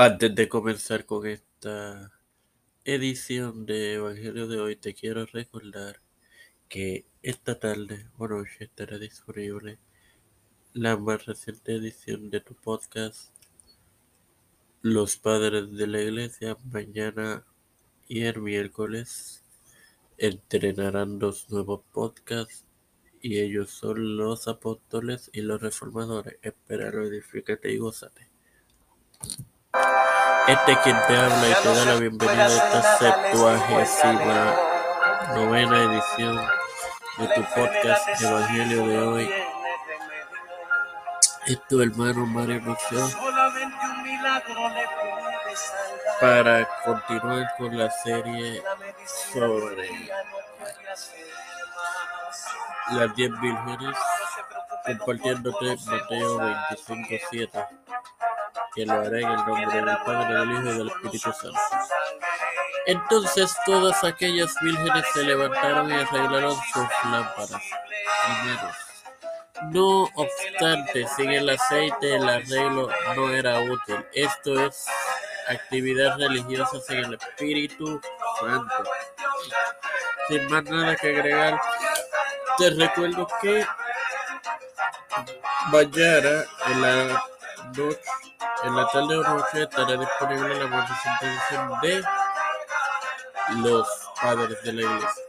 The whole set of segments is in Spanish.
Antes de comenzar con esta edición de Evangelio de hoy, te quiero recordar que esta tarde o noche estará disponible la más reciente edición de tu podcast Los Padres de la Iglesia. Mañana y el miércoles entrenarán dos nuevos podcasts y ellos son los apóstoles y los reformadores. Espéralo, edifícate y gozate. Este es quien te habla y te da la bienvenida a esta septuagésima novena edición de tu podcast Evangelio de hoy. Es tu hermano Mario Lucio para continuar con la serie sobre las 10 vírgenes compartiéndote Mateo 25.7 que lo haré en el nombre del Padre, del Hijo y del Espíritu Santo. Entonces todas aquellas vírgenes se levantaron y arreglaron sus lámparas. No obstante, sin el aceite el arreglo no era útil. Esto es actividad religiosa sin el Espíritu Santo. Sin más nada que agregar, te recuerdo que mañana en la noche en la tarde o noche estará disponible la edición de Los Padres de la Iglesia.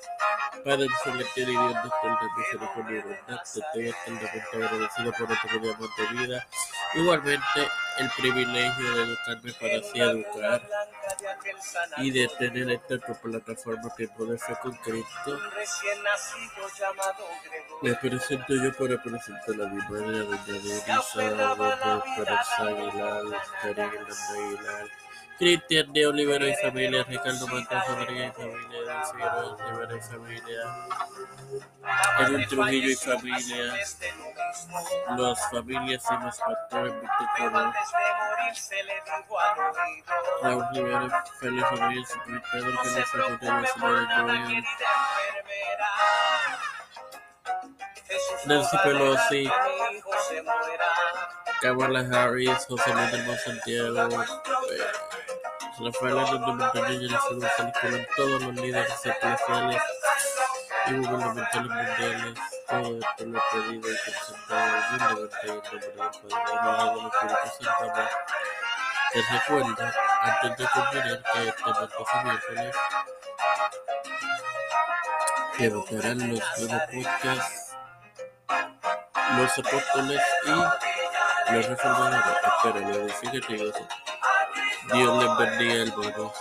Padre celestial y Dios de de misericordia y bondad, te estoy eternamente agradecido por más de vida. Igualmente, el privilegio de educarme para así educar y de tener esta plataforma Tiempo de Fe con Cristo. Me presento yo para presentar a mi madre, a doña Denisa, a doña Esperanza Aguilar, Cristian de Olivero y familia, Ricardo Matanza Vargas y familia, Delciro Rivera y familia, Trujillo y familia, las familias y los pastores viticolos, Raúl Rivera, Félix Rodríguez Pedro la ciudad de Nancy Pelosi, Kamala Harris, José Manuel Santiago, eh, Rafael Hernández Montañez y González Colón, todos los líderes eclesiales y gubernamentales mundiales, todo esto lo pedido y presentado en nombre del Padre, Santo. Te antes de terminar, que este martes miércoles evocarán los nuevos los apóstoles y los reformadores. Espero lo edifique y Dios les bendiga, hermanos.